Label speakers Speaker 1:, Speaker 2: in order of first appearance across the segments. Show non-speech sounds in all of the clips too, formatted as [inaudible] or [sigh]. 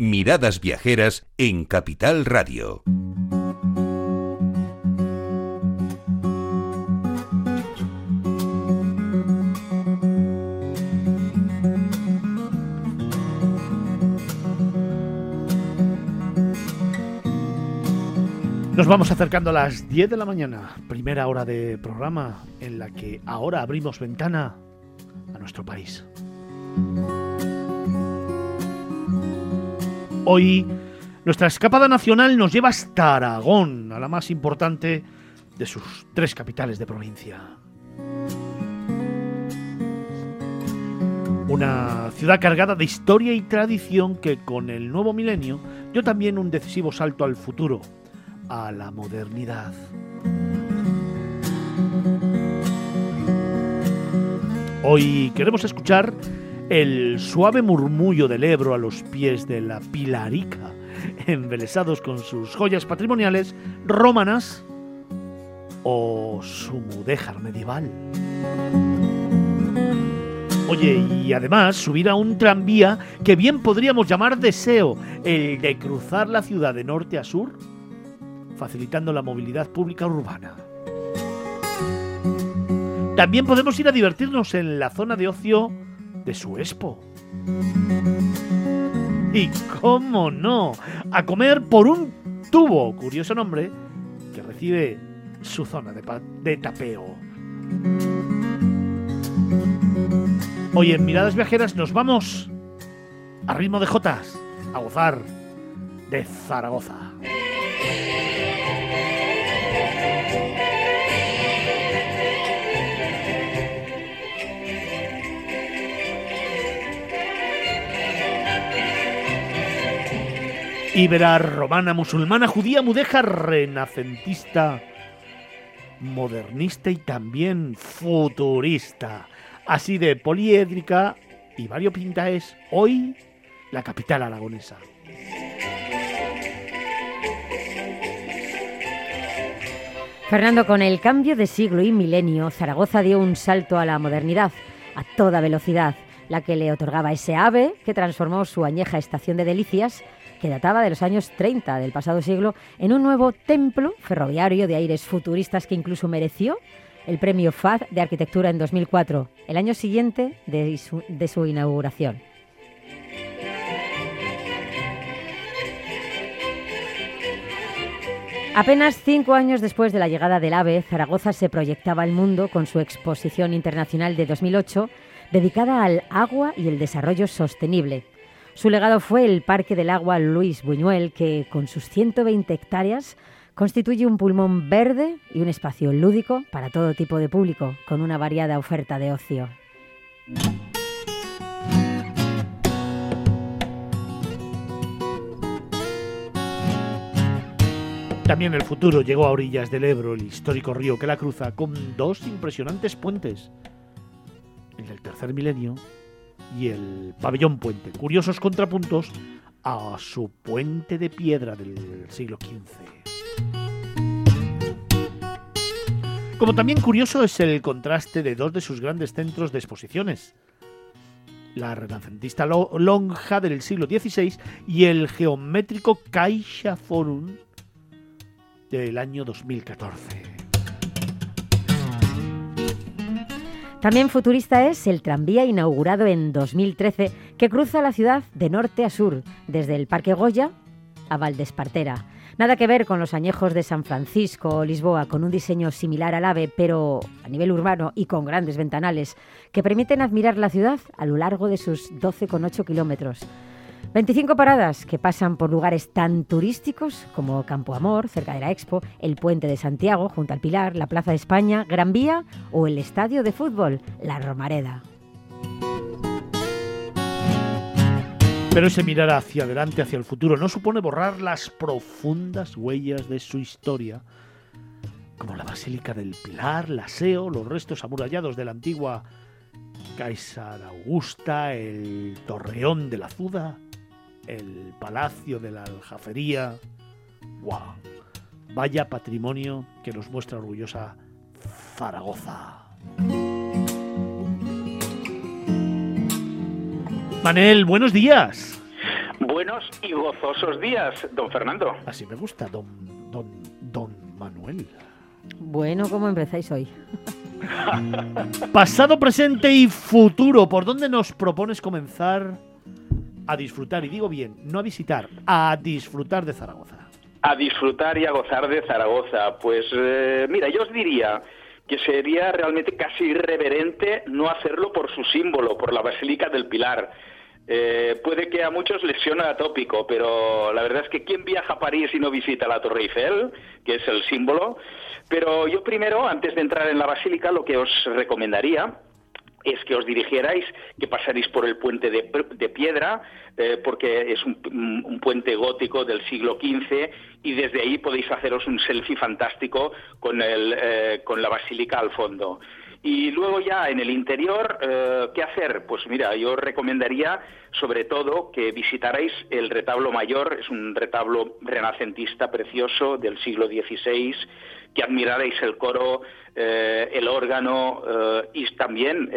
Speaker 1: Miradas Viajeras en Capital Radio.
Speaker 2: Nos vamos acercando a las 10 de la mañana, primera hora de programa en la que ahora abrimos ventana a nuestro país. Hoy nuestra escapada nacional nos lleva hasta Aragón, a la más importante de sus tres capitales de provincia. Una ciudad cargada de historia y tradición que con el nuevo milenio dio también un decisivo salto al futuro a la modernidad. Hoy queremos escuchar el suave murmullo del Ebro a los pies de la Pilarica, embelesados con sus joyas patrimoniales romanas o su mudéjar medieval. Oye, y además subir a un tranvía que bien podríamos llamar deseo, el de cruzar la ciudad de norte a sur facilitando la movilidad pública urbana. También podemos ir a divertirnos en la zona de ocio de su expo. Y cómo no, a comer por un tubo, curioso nombre, que recibe su zona de, de tapeo. Hoy en Miradas Viajeras nos vamos a ritmo de Jotas a gozar de Zaragoza. Ibera, romana, musulmana, judía, mudeja, renacentista, modernista y también futurista. Así de poliédrica y variopinta es hoy la capital aragonesa.
Speaker 3: Fernando, con el cambio de siglo y milenio, Zaragoza dio un salto a la modernidad a toda velocidad, la que le otorgaba ese ave que transformó su añeja estación de delicias que databa de los años 30 del pasado siglo, en un nuevo templo ferroviario de aires futuristas que incluso mereció el premio FAD de arquitectura en 2004, el año siguiente de su, inauguración. Apenas cinco años después de la llegada del AVE, Zaragoza se proyectaba al mundo con su exposición internacional de 2008 dedicada al agua y el desarrollo sostenible. Su legado fue el Parque del Agua Luis Buñuel, que con sus 120 hectáreas constituye un pulmón verde y un espacio lúdico para todo tipo de público, con una variada oferta de ocio.
Speaker 2: También el futuro llegó a orillas del Ebro, el histórico río que la cruza, con dos impresionantes puentes. El del tercer milenio y el pabellón puente. Curiosos contrapuntos a su puente de piedra del siglo XV. Como también curioso es el contraste de dos de sus grandes centros de exposiciones. La renacentista lonja del siglo XVI y el geométrico Caixa Forum del año 2014.
Speaker 3: También futurista es el tranvía inaugurado en 2013 que cruza la ciudad de norte a sur, desde el Parque Goya a Valdespartera. Nada que ver con los añejos de San Francisco o Lisboa, con un diseño similar al AVE, pero a nivel urbano y con grandes ventanales, que permiten admirar la ciudad a lo largo de sus 12,8 kilómetros. 25 paradas que pasan por lugares tan turísticos como Campo Amor, cerca de la Expo, el Puente de Santiago, junto al Pilar, la Plaza de España, Gran Vía o el Estadio de Fútbol, La Romareda.
Speaker 2: Pero ese mirar hacia adelante, hacia el futuro, no supone borrar las profundas huellas de su historia, como la Basílica del Pilar, la SEO, los restos amurallados de la antigua Caesar Augusta, el Torreón de la Zuda, el Palacio de la Aljafería. ¡Wow! Vaya patrimonio que nos muestra orgullosa Zaragoza. Manel, buenos días.
Speaker 4: Buenos buenos y gozosos días, don Fernando.
Speaker 2: Así me gusta, don, don, don Manuel.
Speaker 3: Bueno, ¿cómo empezáis hoy? [laughs]
Speaker 2: Pasado, presente y futuro. ¿Por dónde nos propones comenzar a disfrutar? Y digo bien, no a visitar, a disfrutar de Zaragoza.
Speaker 4: A disfrutar y a gozar de Zaragoza. Pues eh, mira, yo os diría que sería realmente casi irreverente no hacerlo por su símbolo, por la Basílica del Pilar. Eh, puede que a muchos les suene atópico, pero la verdad es que ¿quién viaja a París y no visita la Torre Eiffel, que es el símbolo? Pero yo primero, antes de entrar en la basílica, lo que os recomendaría es que os dirigierais, que pasaréis por el puente de, piedra, eh, porque es un, puente gótico del siglo XV, y desde ahí podéis haceros un selfie fantástico con, el, eh, con la basílica al fondo. Y luego ya en el interior, eh, ¿qué hacer? Pues mira, yo recomendaría sobre todo que visitarais el retablo mayor, es un retablo renacentista precioso del siglo XVI, que admirarais el coro, eh, el órgano eh, y también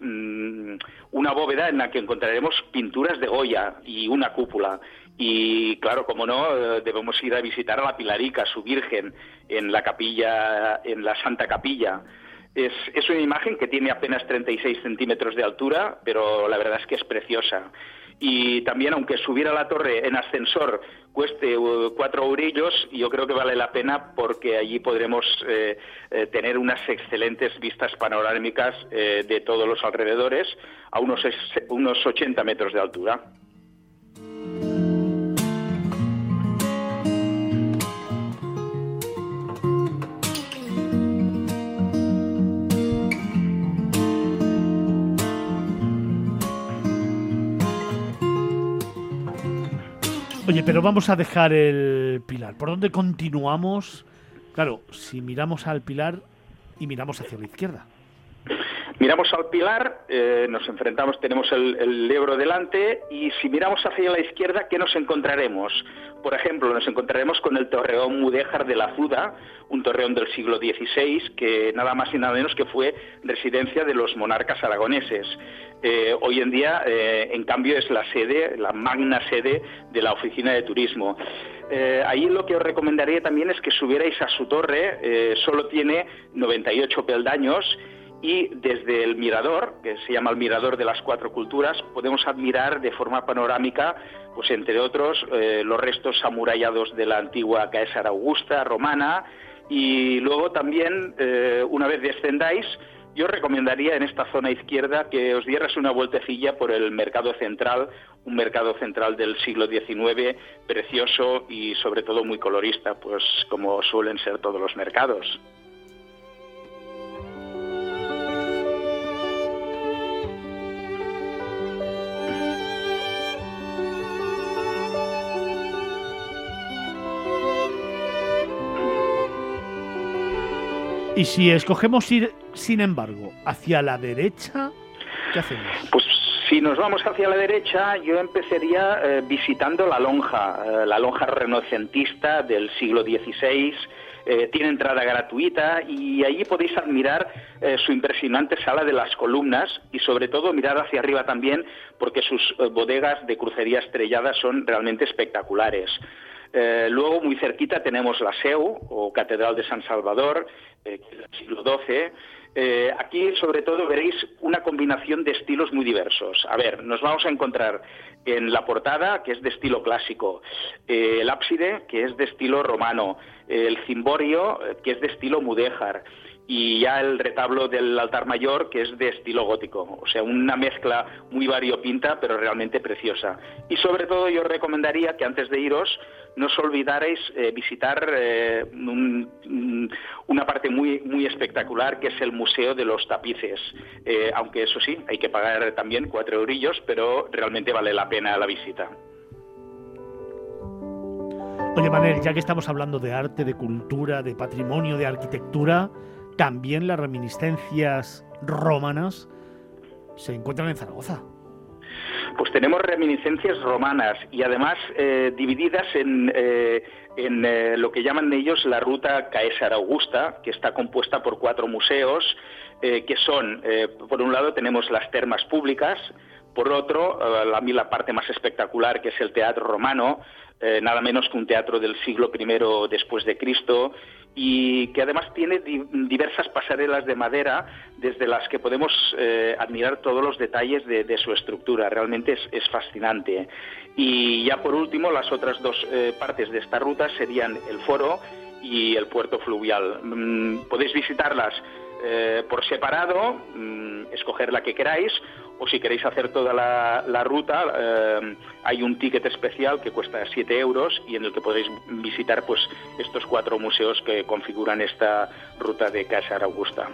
Speaker 4: mm, una bóveda en la que encontraremos pinturas de Goya y una cúpula. Y claro, como no, debemos ir a visitar a la Pilarica, su Virgen, en la capilla, en la Santa Capilla. Es, una imagen que tiene apenas 36 centímetros de altura, pero la verdad es que es preciosa. Y también, aunque subir a la torre en ascensor cueste uh, cuatro eurillos, yo creo que vale la pena porque allí podremos eh, eh, tener unas excelentes vistas panorámicas eh, de todos los alrededores a unos, unos 80 metros de altura.
Speaker 2: Oye, pero vamos a dejar el pilar. ¿Por dónde continuamos? Claro, si miramos al pilar y miramos hacia la izquierda.
Speaker 4: Miramos al pilar, eh, nos enfrentamos, tenemos el, el, Ebro delante y si miramos hacia la izquierda, ¿qué nos encontraremos? Por ejemplo, nos encontraremos con el torreón Mudéjar de la Zuda, un torreón del siglo XVI que nada más y nada menos que fue residencia de los monarcas aragoneses. Eh, hoy en día, eh, en cambio, es la sede, la magna sede de la Oficina de Turismo. Ahí lo que os recomendaría también es que subierais a su torre, solo tiene 98 peldaños y desde el mirador, que se llama el mirador de las cuatro culturas, podemos admirar de forma panorámica, pues entre otros, los restos amurallados de la antigua Caesar Augusta romana y luego también, una vez descendáis, yo recomendaría en esta zona izquierda que os dieras una vueltecilla por el mercado central, un mercado central del siglo XIX precioso y sobre todo muy colorista, pues como suelen ser todos los mercados.
Speaker 2: Y si escogemos ir, sin embargo, hacia la derecha, ¿qué hacemos?
Speaker 4: Pues si nos vamos hacia la derecha, yo empezaría eh, visitando la lonja, eh, la lonja renacentista del siglo XVI. Eh, tiene entrada gratuita y allí podéis admirar su impresionante sala de las columnas y sobre todo mirar hacia arriba también porque sus bodegas de crucería estrellada son realmente espectaculares. Luego, muy cerquita, tenemos la SEU, o Catedral de San Salvador, eh, del siglo XII. Eh, aquí, sobre todo, veréis una combinación de estilos muy diversos. A ver, nos vamos a encontrar en la portada, que es de estilo clásico, eh, el ábside, que es de estilo romano, el cimborio, que es de estilo mudéjar, y ya el retablo del altar mayor, que es de estilo gótico. O sea, una mezcla muy variopinta, pero realmente preciosa. Y sobre todo, yo recomendaría que antes de iros, no os olvidaréis eh, visitar eh, una parte muy, muy espectacular que es el Museo de los Tapices. Eh, aunque eso sí, hay que pagar también cuatro eurillos, pero realmente vale la pena la visita.
Speaker 2: Oye, Manel, ya que estamos hablando de arte, de cultura, de patrimonio, de arquitectura, también las reminiscencias romanas se encuentran en Zaragoza.
Speaker 4: Pues tenemos reminiscencias romanas y además eh, divididas en, eh, en eh, lo que llaman ellos la ruta Caesar Augusta, que está compuesta por cuatro museos, que son, por un lado tenemos las termas públicas, Por otro, eh, a mí la parte más espectacular, que es el teatro romano, eh, nada menos que un teatro del siglo I después de Cristo, y que además tiene diversas pasarelas de madera desde las que podemos eh, admirar todos los detalles de, su estructura. Realmente es, fascinante. Y ya por último, las otras dos partes de esta ruta serían el foro y el puerto fluvial. Mm, podéis visitarlas por separado, mm, escoger la que queráis, o si queréis hacer toda la, ruta, eh, hay un ticket especial que cuesta 7 euros y en el que podéis visitar pues estos cuatro museos que configuran esta ruta de Casa Augusta.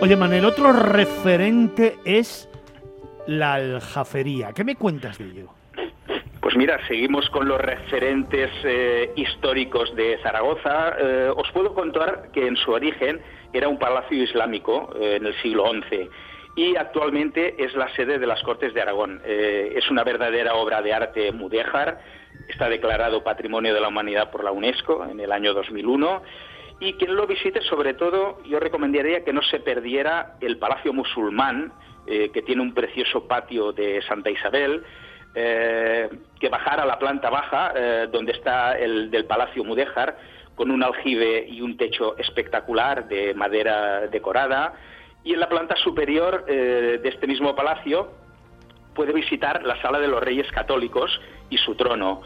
Speaker 2: Oye, Manel, otro referente es la aljafería. ¿Qué me cuentas de ello?
Speaker 4: Pues mira, seguimos con los referentes eh, históricos de Zaragoza. Eh, os puedo contar que en su origen era un palacio islámico eh, en el siglo XI y actualmente es la sede de las Cortes de Aragón. Eh, es una verdadera obra de arte mudéjar, está declarado Patrimonio de la Humanidad por la UNESCO en el año 2001 y quien lo visite, sobre todo, yo recomendaría que no se perdiera el Palacio Musulmán, eh, que tiene un precioso patio de Santa Isabel, que bajara a la planta baja, donde está el del Palacio Mudéjar, con un aljibe y un techo espectacular de madera decorada. Y en la planta superior eh, de este mismo palacio puede visitar la sala de los Reyes Católicos y su trono.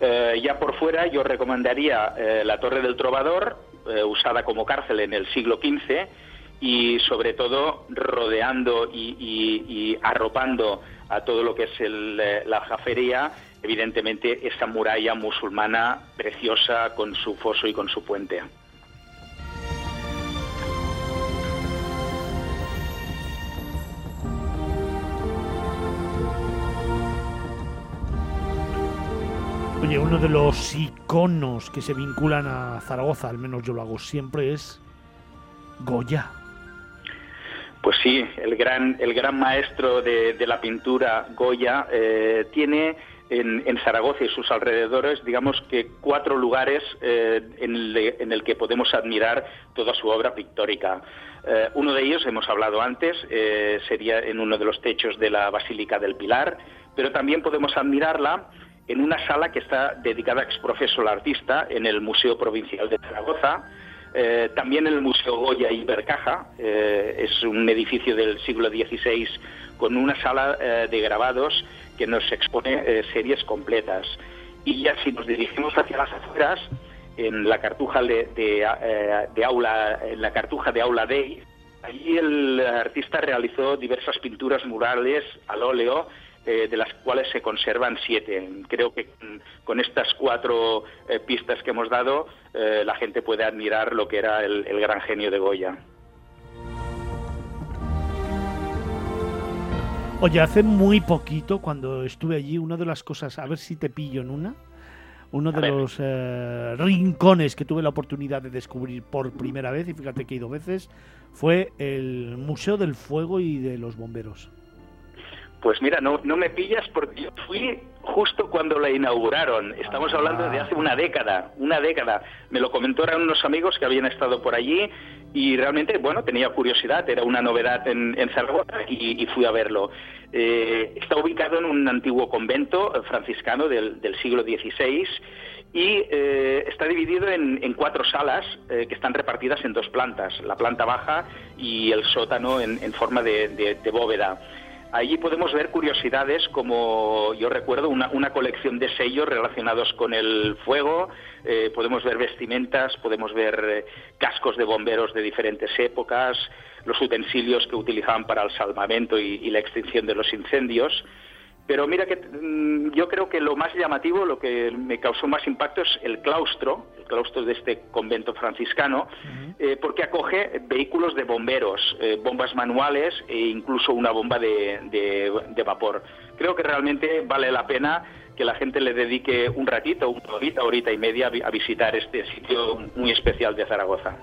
Speaker 4: Eh, ya por fuera yo recomendaría eh, la Torre del Trovador, usada como cárcel en el siglo XV, y sobre todo rodeando y, arropando a todo lo que es la jafería evidentemente esa muralla musulmana preciosa con su foso y con su puente.
Speaker 2: Oye, uno de los iconos que se vinculan a Zaragoza, al menos yo lo hago siempre, es Goya.
Speaker 4: Pues sí, el gran, el gran maestro de, la pintura, Goya, eh, tiene en, Zaragoza y sus alrededores, digamos que cuatro lugares eh, en, el, que podemos admirar toda su obra pictórica. Eh, uno de ellos, hemos hablado antes, eh, sería en uno de los techos de la Basílica del Pilar, pero también podemos admirarla en una sala que está dedicada ex profeso al artista en el Museo Provincial de Zaragoza, también en el Museo Goya y Bercaja, es un edificio del siglo XVI con una sala de grabados que nos expone eh, series completas. Y ya si nos dirigimos hacia las afueras, en la cartuja de, eh, de, aula, en la cartuja de Aula Day, allí el artista realizó diversas pinturas murales al óleo eh, de las cuales se conservan siete. Creo que con estas cuatro pistas que hemos dado, la gente puede admirar lo que era el gran genio de Goya.
Speaker 2: Oye, hace muy poquito, cuando estuve allí, una de las cosas, a ver si te pillo en una, uno de los eh, rincones que tuve la oportunidad de descubrir por primera vez, y fíjate que he ido veces, fue el Museo del Fuego y de los Bomberos.
Speaker 4: Pues mira, no, no me pillas porque yo fui justo cuando la inauguraron. Estamos hablando de hace una década, una década. Me lo comentaron unos amigos que habían estado por allí y realmente, bueno, tenía curiosidad, era una novedad en, Zaragoza y, fui a verlo. Eh, está ubicado en un antiguo convento franciscano del, siglo XVI y eh, está dividido en, cuatro salas eh, que están repartidas en dos plantas, la planta baja y el sótano en, forma de bóveda. Allí podemos ver curiosidades como yo recuerdo una, colección de sellos relacionados con el fuego, eh, podemos ver vestimentas, podemos ver eh, cascos de bomberos de diferentes épocas, los utensilios que utilizaban para el salvamento y la extinción de los incendios. Pero mira que mm, yo creo que lo más llamativo, lo que me causó más impacto es el claustro, el claustro de este convento franciscano, eh, porque acoge vehículos de bomberos, eh, bombas manuales e incluso una bomba de, vapor. Creo que realmente vale la pena que la gente le dedique un ratito, una horita, horita y media a visitar este sitio muy especial de Zaragoza.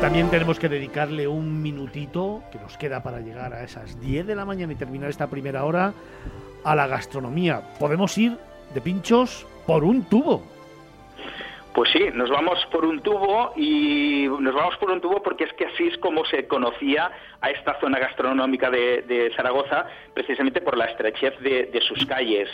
Speaker 2: También tenemos que dedicarle un minutito, que nos queda para llegar a esas 10 de la mañana y terminar esta primera hora, a la gastronomía. Podemos ir de pinchos por un tubo.
Speaker 4: Pues sí, nos vamos por un tubo y nos vamos por un tubo porque es que así es como se conocía a esta zona gastronómica de, Zaragoza, precisamente por la estrechez de, sus calles.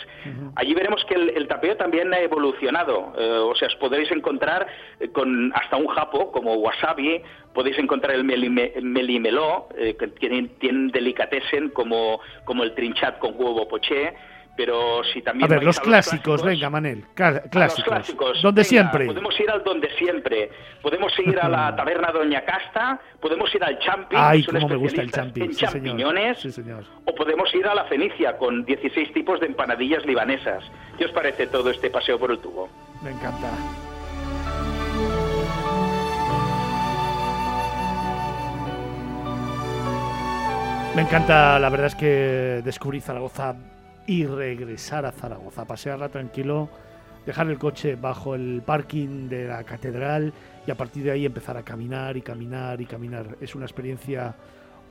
Speaker 4: Allí veremos que el, tapeo también ha evolucionado, eh, o sea, os podréis encontrar con hasta un japo como wasabi, podéis encontrar el melimeló, eh, que tienen, tienen delicatessen como, como el trinchat con huevo poché, pero si también...
Speaker 2: A ver, los clásicos, venga, Manel, clásicos. clásicos. Donde siempre.
Speaker 4: Podemos ir al donde siempre. Podemos ir a la [laughs] taberna Doña Casta, podemos ir al Champi,
Speaker 2: Ay, cómo me gusta el Champi.
Speaker 4: En champiñones, o podemos ir a la Fenicia con 16 tipos de empanadillas libanesas. ¿Qué os parece todo este paseo por el tubo?
Speaker 2: Me encanta. Me encanta, la verdad es que descubrí Zaragoza y regresar a Zaragoza, pasearla tranquilo, dejar el coche bajo el parking de la catedral y a partir de ahí empezar a caminar y caminar y caminar. Es una experiencia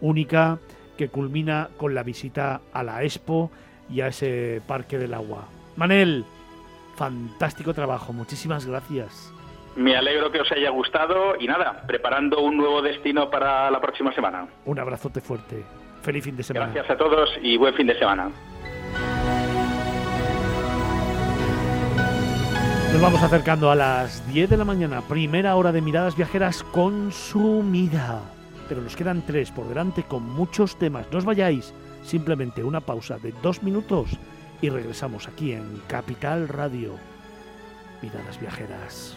Speaker 2: única que culmina con la visita a la Expo y a ese Parque del Agua. Manel, fantástico trabajo, muchísimas gracias.
Speaker 4: Me alegro que os haya gustado y nada, preparando un nuevo destino para la próxima semana.
Speaker 2: Un abrazote fuerte. Feliz fin de semana.
Speaker 4: Gracias a todos y buen fin de semana.
Speaker 2: Nos vamos acercando a las 10 de la mañana, primera hora de miradas viajeras consumida. Pero nos quedan tres por delante con muchos temas. No os vayáis, simplemente una pausa de dos minutos y regresamos aquí en Capital Radio. Miradas viajeras.